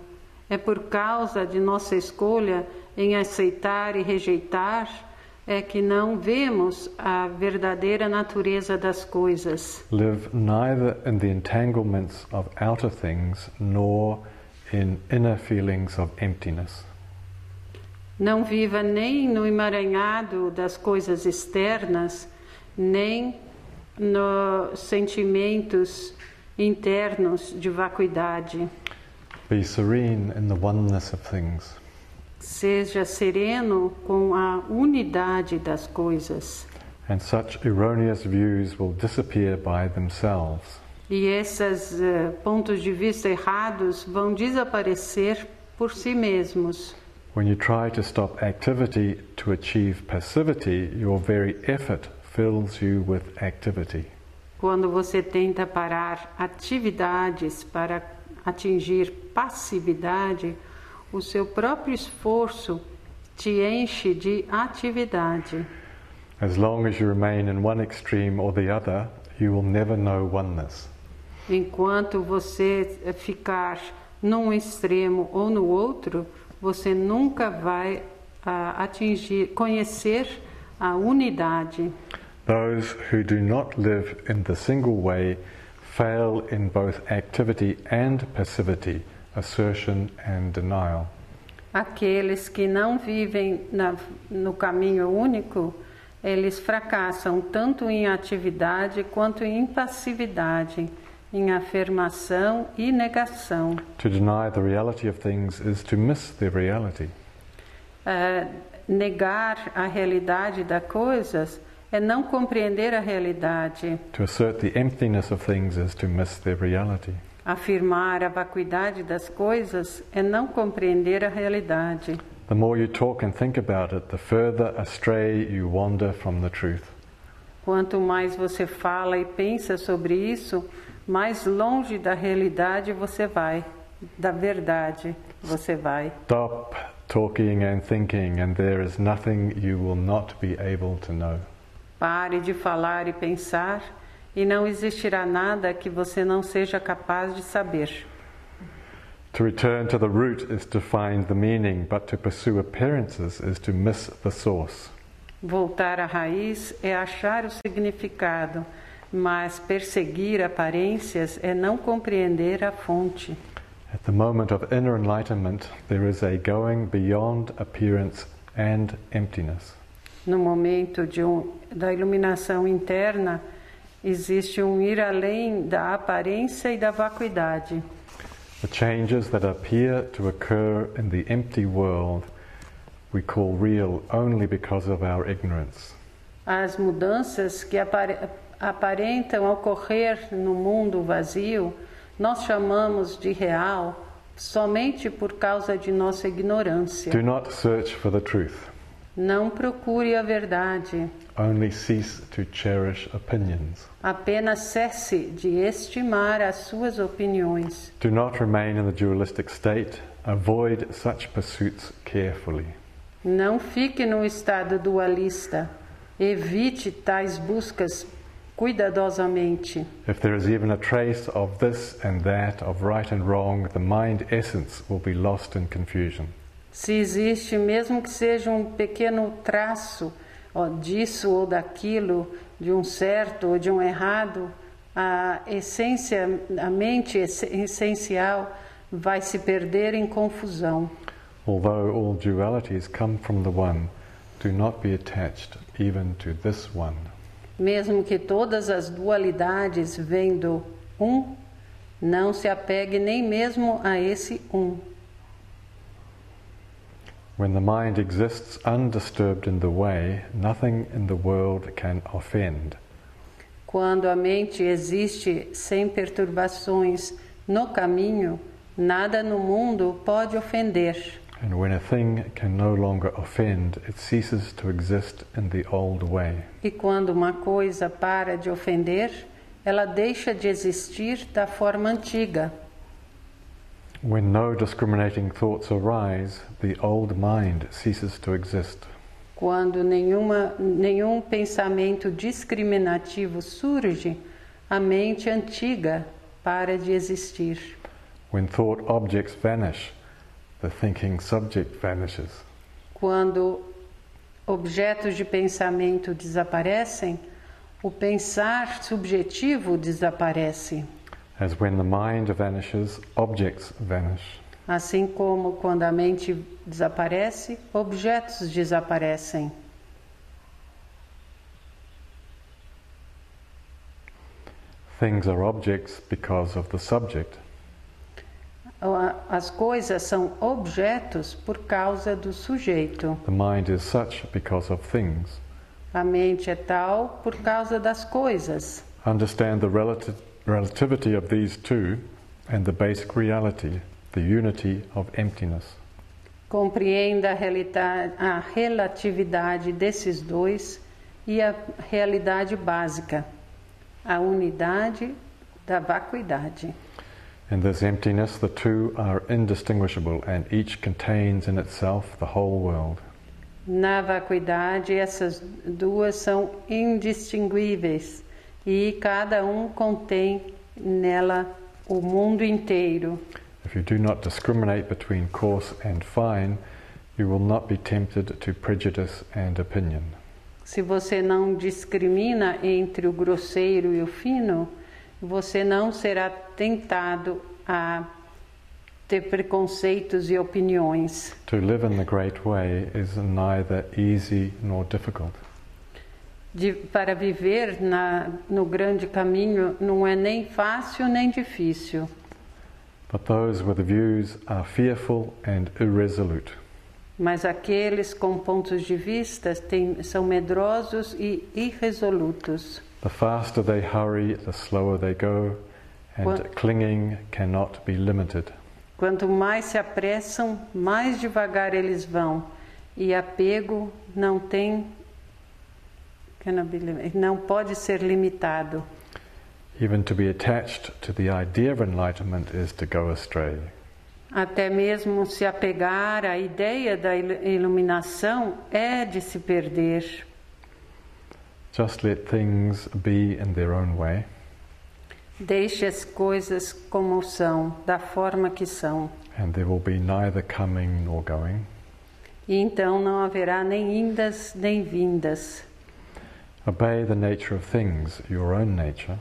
B: é por causa de nossa escolha em aceitar e rejeitar é que não vemos a verdadeira natureza das coisas.
A: Live neither in the entanglements of outer things nor in inner feelings of emptiness.
B: Não viva nem no emaranhado das coisas externas, nem nos sentimentos internos de vacuidade.
A: Be serene in the oneness of things.
B: Seja sereno com a unidade das coisas.
A: And such erroneous views will disappear by themselves.
B: E esses eh, pontos de vista errados vão desaparecer por si mesmos.
A: When you try to stop activity to achieve passivity, your very effort fills you with activity.
B: Quando você tenta parar atividades para atingir passividade, o seu próprio esforço te enche de atividade.
A: As long as you remain in one extreme or the other, you will never know oneness.
B: Enquanto você ficar num extremo ou no outro, você nunca vai ah, atingir, conhecer a unidade.
A: Those who do not live in the single way fail in both activity and passivity, assertion and denial.
B: Aqueles que não vivem na, no caminho único, eles fracassam tanto em atividade quanto em passividade, em afirmação e negação.
A: To deny the reality of things is to miss the reality.
B: Ah, negar a realidade das coisas é não compreender a realidade.
A: To assert the emptiness of things is to miss their reality.
B: Afirmar a vacuidade das coisas é não compreender a realidade.
A: The more you talk and think about it, the further astray you wander from the truth.
B: Quanto mais você fala e pensa sobre isso, mais longe da realidade você vai, da verdade você vai.
A: Stop talking and thinking, and there is nothing you will not be able to know.
B: Pare de falar e pensar, e não existirá nada que você não seja capaz de saber.
A: To return to the root is to find the meaning, but to pursue appearances is to miss the source.
B: Voltar à raiz é achar o significado, mas perseguir aparências é não compreender a fonte.
A: At the moment of inner enlightenment, there is a going beyond appearance and emptiness.
B: No momento de um, da iluminação interna, existe um ir além da aparência e da vacuidade.
A: The changes that appear to occur in the empty world we call real only because of our ignorance.
B: as mudanças que aparentam ocorrer no mundo vazio, nós chamamos de real somente por causa de nossa ignorância.
A: Do not search for the truth.
B: Não procure a verdade.
A: Only cease to cherish opinions.
B: Apenas cesse de estimar as suas opiniões.
A: Do not remain in the dualistic state. Avoid such pursuits carefully.
B: Não fique no estado dualista. Evite tais buscas cuidadosamente.
A: If there is even a trace of this and that, of right and wrong, the mind essence will be lost in confusion.
B: Se existe, mesmo que seja um pequeno traço ó, disso ou daquilo, de um certo ou de um errado, a essência, a mente essencial vai se perder em confusão.
A: Although all dualities come from the one, do not be attached even to this one.
B: Mesmo que todas as dualidades vêm do um, não se apegue nem mesmo a esse um.
A: When the mind exists undisturbed in the way, nothing in the world can offend.
B: Quando a mente existe sem perturbações no caminho, nada no mundo pode ofender.
A: And when a thing can no longer offend, it ceases to exist in the old way.
B: E quando uma coisa para de ofender, ela deixa de existir da forma antiga.
A: When no discriminating thoughts arise, the old mind ceases to exist.
B: Quando nenhuma, nenhum pensamento discriminativo surge, a mente antiga para de existir.
A: When thought objects vanish, the thinking subject vanishes.
B: Quando objetos de pensamento desaparecem, o pensar subjetivo desaparece.
A: As when the mind vanishes, objects vanish.
B: Assim como quando a mente desaparece, objetos desaparecem.
A: Things are objects because of the subject.
B: As coisas são objetos por causa do sujeito.
A: The mind is such because of things.
B: A mente é tal por causa das coisas.
A: Understand the relative, relativity of these two and the basic reality, the unity of emptiness.
B: Compreenda a, a relatividade desses dois e a realidade básica, a unidade da vacuidade.
A: In this emptiness, the two are indistinguishable, and each contains in itself the whole world.
B: Na vacuidade, essas duas são indistinguíveis e cada um contém nela o mundo inteiro.
A: If you do not discriminate between coarse and fine, you will not be tempted to prejudice and opinion.
B: Se você não discrimina entre o grosseiro e o fino, você não será tentado a ter preconceitos e opiniões.
A: To live in the great way is neither easy nor difficult.
B: De, para viver na, no grande caminho não é nem fácil nem difícil.
A: But those with views are fearful and irresolute.
B: Mas aqueles com pontos de vista são medrosos e irresolutos.
A: The faster they hurry, the slower they go, and clinging cannot be limited.
B: Quanto mais se apressam, mais devagar eles vão, e apego não tem não pode ser limitado.
A: Even to be attached to the idea of enlightenment is to go astray.
B: Até mesmo se apegar à ideia da iluminação é de se perder.
A: Just let things be in their own way.
B: Deixe as coisas como são, da forma que são.
A: And there will be neither coming nor going.
B: E então não haverá nem indas nem vindas.
A: Obey the nature of things, your own nature.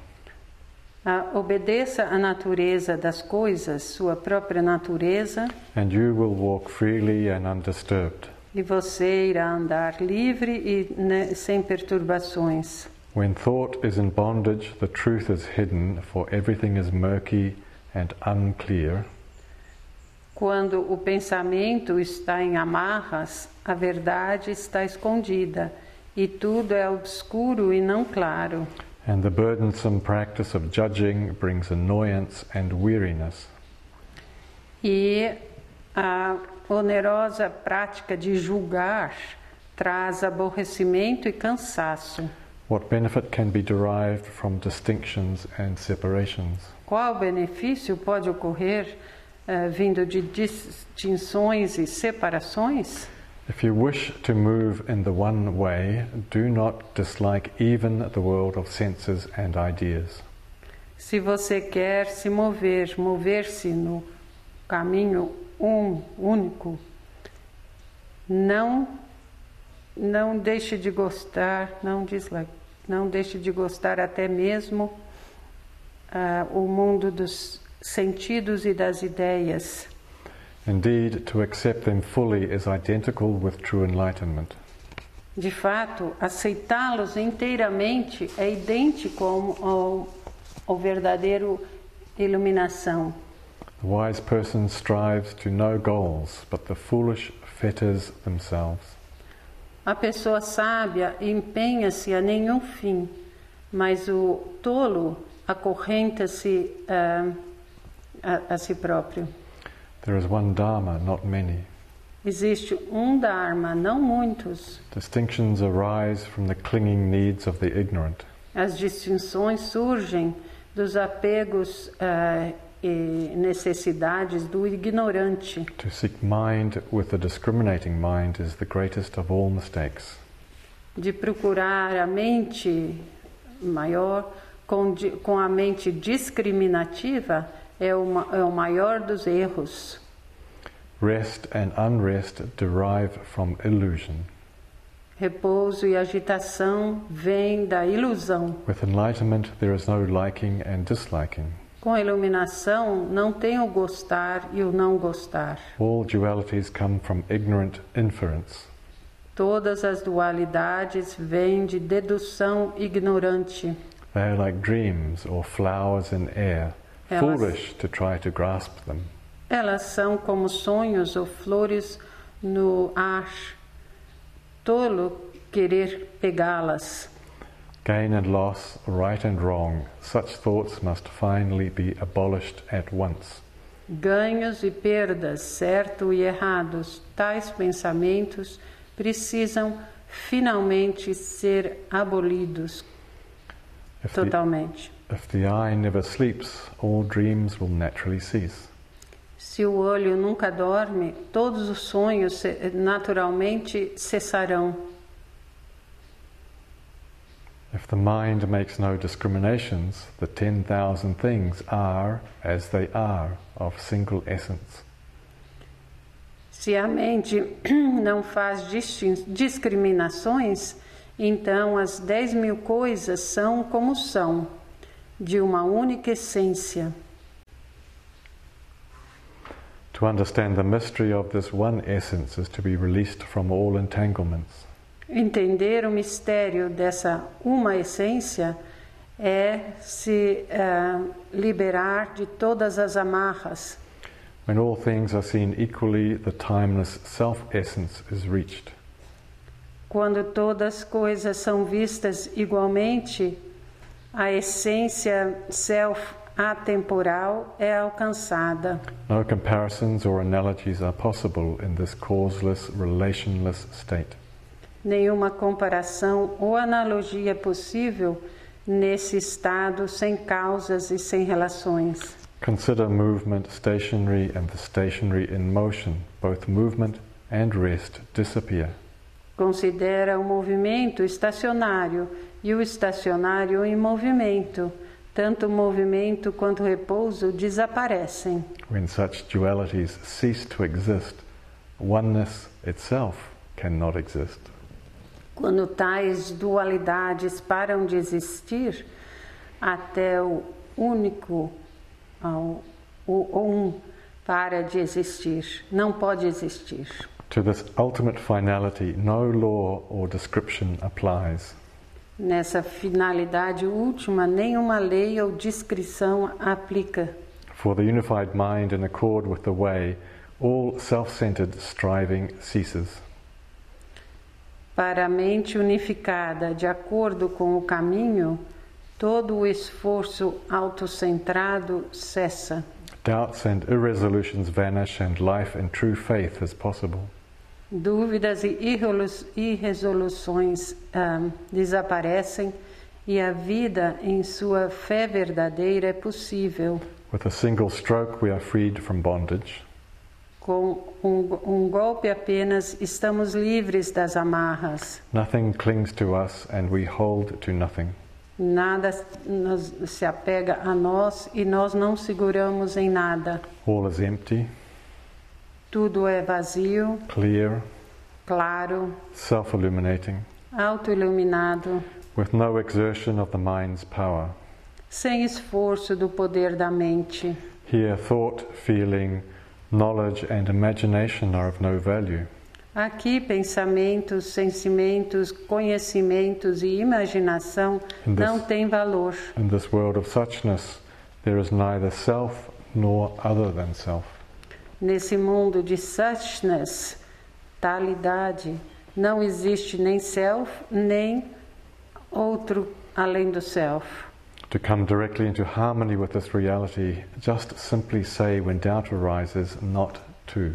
B: Uh, obedeça à natureza das coisas, sua própria natureza.
A: And you will walk freely and undisturbed.
B: E você irá andar livre e né, sem perturbações.
A: When thought is in bondage, the truth is hidden, for everything is murky and unclear.
B: Quando o pensamento está em amarras, a verdade está escondida e tudo é obscuro e não claro.
A: And the burdensome practice of judging brings annoyance and weariness.
B: E a onerosa prática de julgar traz aborrecimento e cansaço.
A: What benefit can be derived from distinctions and separations?
B: Qual benefício pode ocorrer uh, vindo de distinções e separações?
A: If you wish to move in the one way, do not dislike even the world of senses and ideas.
B: Se você quer se mover, mover-se no caminho um, único, não não deixe de gostar, não dislike, não deixe de gostar até mesmo uh, o mundo dos sentidos e das ideias.
A: Indeed, to accept them fully is identical with true enlightenment.
B: De fato, aceitá-los inteiramente é idêntico ao, ao, ao verdadeiro iluminação.
A: The wise person strives to know goals, but the foolish fetters themselves.
B: A pessoa sábia empenha-se a nenhum fim, mas o tolo acorrenta-se uh, a, a si próprio.
A: There is one Dharma, not many.
B: Existe um Dharma, não muitos.
A: Distinctions arise from the clinging needs of the ignorant.
B: As distinções surgem dos apegos uh, e necessidades do ignorante.
A: To seek mind with a discriminating mind is the greatest of all mistakes.
B: De procurar a mente maior com, com a mente discriminativa é o, é o maior dos erros.
A: Rest and unrest derive from illusion.
B: Repouso e agitação vêm da ilusão.
A: With enlightenment there is no liking and disliking.
B: Com a iluminação não tem o gostar e o não gostar.
A: All dualities come from ignorant inference.
B: Todas as dualidades vêm de dedução ignorante.
A: They are like dreams or flowers in air.
B: Elas,
A: foolish to try to grasp them.
B: Elas são como sonhos ou flores no ar. Tolo querer pegá-las.
A: Gain and loss, right and wrong, such thoughts must finally be abolished at once.
B: Ganhos e perdas, certo e errados, tais pensamentos precisam finalmente ser abolidos
A: if
B: totalmente.
A: If the eye never sleeps, all dreams will naturally cease.
B: Se o olho nunca dorme, todos os sonhos naturalmente cessarão.
A: If the mind makes no discriminations, the 10,000 things are as they are, of single essence.
B: Se a mente (clears throat) não faz discriminações, então as 10 mil coisas são como são, de uma única essência.
A: To understand the mystery of this one essence is to be released from all entanglements.
B: Entender o mistério dessa uma essência é se uh, liberar de todas as amarras.
A: When all things are seen equally, the timeless self essence is reached.
B: Quando todas as coisas são vistas igualmente, a essência self atemporal é alcançada.
A: No comparisons or analogies are possible in this causeless, relationless state.
B: Nenhuma comparação ou analogia é possível nesse estado sem causas e sem relações.
A: Consider movement stationary and the stationary in motion. Both movement and rest disappear.
B: Considera o movimento estacionário e o estacionário em movimento. Tanto o movimento quanto o repouso desaparecem.
A: When such dualities cease to exist, oneness itself cannot exist.
B: Quando tais dualidades param de existir, até o único, o um, para de existir, não pode existir.
A: To this ultimate finality, no law or description applies.
B: Nessa finalidade última, nenhuma lei ou descrição aplica.
A: For the unified mind in accord with the way, all self-centered striving ceases.
B: Para a mente unificada, de acordo com o caminho, todo o esforço autocentrado cessa.
A: Doubts and irresolutions vanish, and life in true faith is possible.
B: Dúvidas e irresoluções um, desaparecem e a vida em sua fé verdadeira é possível.
A: With a single stroke, we are freed from bondage.
B: Com um, um, golpe apenas, estamos livres das amarras.
A: Nothing clings to us and we hold to nothing.
B: Nada nos, se apega a nós e nós não seguramos em nada.
A: All is empty.
B: Tudo é vazio.
A: Clear.
B: Claro.
A: Self-illuminating.
B: Auto-iluminado.
A: With no exertion of the mind's power.
B: Sem esforço do poder da mente.
A: Here thought, feeling, knowledge and imagination are of no value.
B: Aqui pensamentos, sentimentos, conhecimentos e imaginação this, não têm valor.
A: In this world of suchness, there is neither self nor other than self.
B: Nesse mundo de suchness, talidade, não existe nem self nem outro além do self.
A: To come directly into harmony with this reality, just simply say when doubt arises, not to.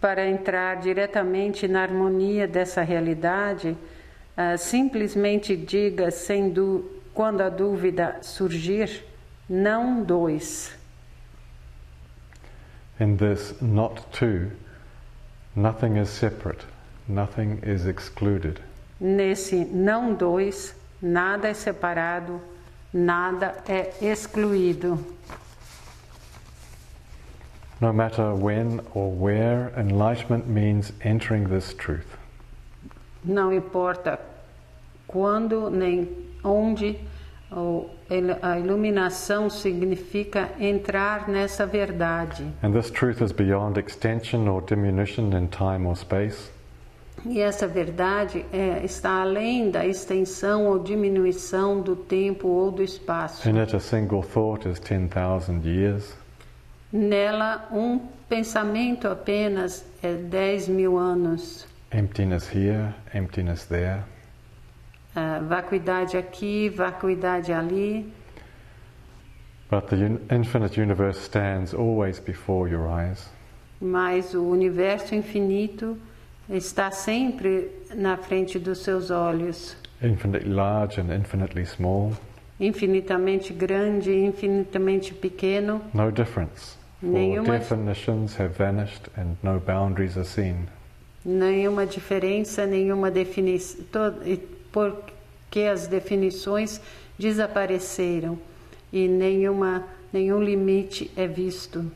B: Para entrar diretamente na harmonia dessa realidade, uh, simplesmente diga sem quando a dúvida surgir, não dois.
A: In this not to, nothing is separate, nothing is excluded.
B: Nesse não dois, nada é separado, nada é excluído.
A: No matter when or where, enlightenment means entering this truth.
B: Não importa quando nem onde, a iluminação significa entrar nessa verdade.
A: And this truth is beyond extension or diminution in time or space.
B: E essa verdade é, está além da extensão ou diminuição do tempo ou do espaço.
A: In it, a single thought is 10,000 years.
B: Nela, um pensamento apenas é 10 mil anos.
A: Emptiness here, emptiness there.
B: Uh, vacuidade aqui, vacuidade ali.
A: But the infinite universe stands always before your eyes.
B: Mas o universo infinito está sempre na frente dos seus olhos.
A: Infinitely large and infinitely small.
B: Infinitamente grande e infinitamente pequeno.
A: No difference.
B: Nenhuma
A: definitions have vanished and no boundaries are seen.
B: Nenhuma diferença, nenhuma definição, porque as definições desapareceram e nenhuma nenhum limite é visto.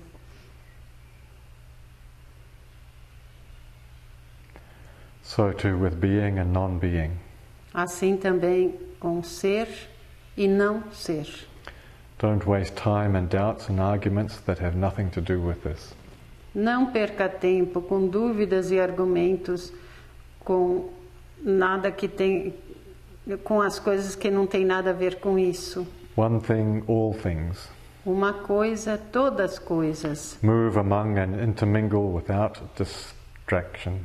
A: So too with being and non-being.
B: Assim também com ser e não ser.
A: Don't waste time and doubts and arguments that have nothing to do with this.
B: Não perca tempo com dúvidas e argumentos com nada que tem com as coisas que não tem nada a ver com isso.
A: One thing, all things.
B: Uma coisa, todas coisas.
A: Move among and intermingle without distraction.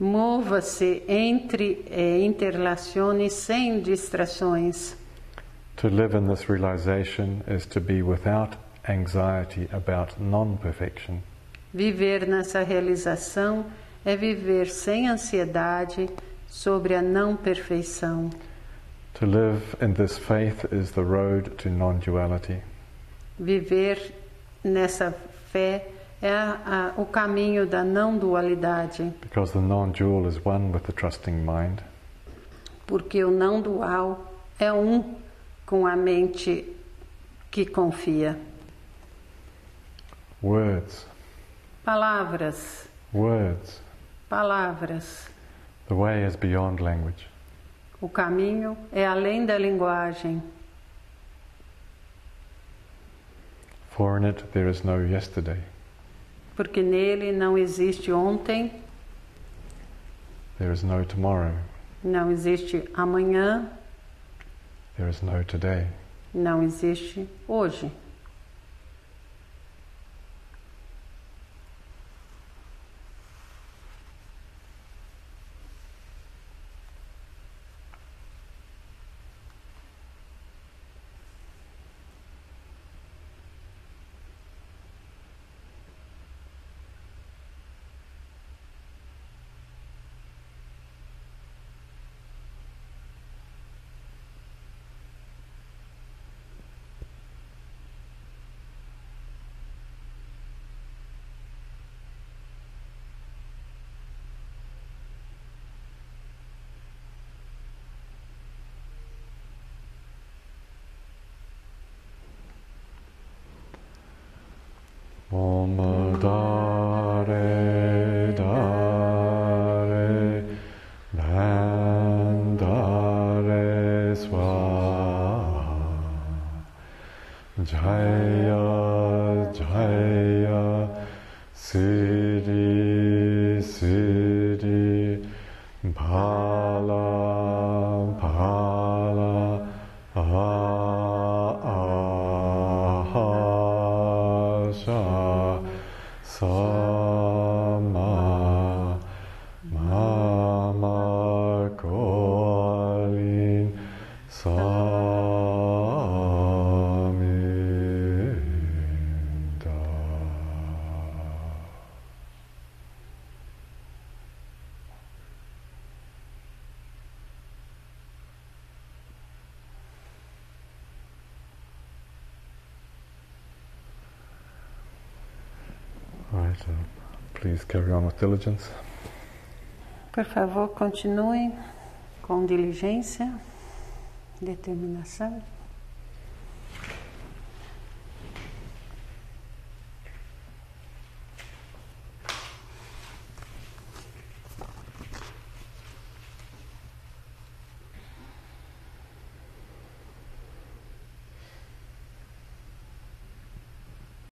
B: Mova-se entre e interlacione sem distrações.
A: To live in this realization is to be without anxiety about non-perfection.
B: Viver nessa realização é viver sem ansiedade sobre a não perfeição.
A: To live in this faith is the road to non-duality.
B: Viver nessa fé é a, a, o caminho da não dualidade.
A: Because the non-dual is one with the trusting mind.
B: Porque o não dual é um com a mente que confia.
A: Words.
B: Palavras.
A: Words.
B: Palavras.
A: The way is beyond language.
B: O caminho é além da linguagem.
A: For in it there is no yesterday
B: porque nele não existe ontem.
A: There is no tomorrow.
B: Não existe amanhã.
A: There is no today.
B: Não existe hoje.
A: 크다. Please carry on with diligence.
B: Por favor, continuem com diligência, determinação.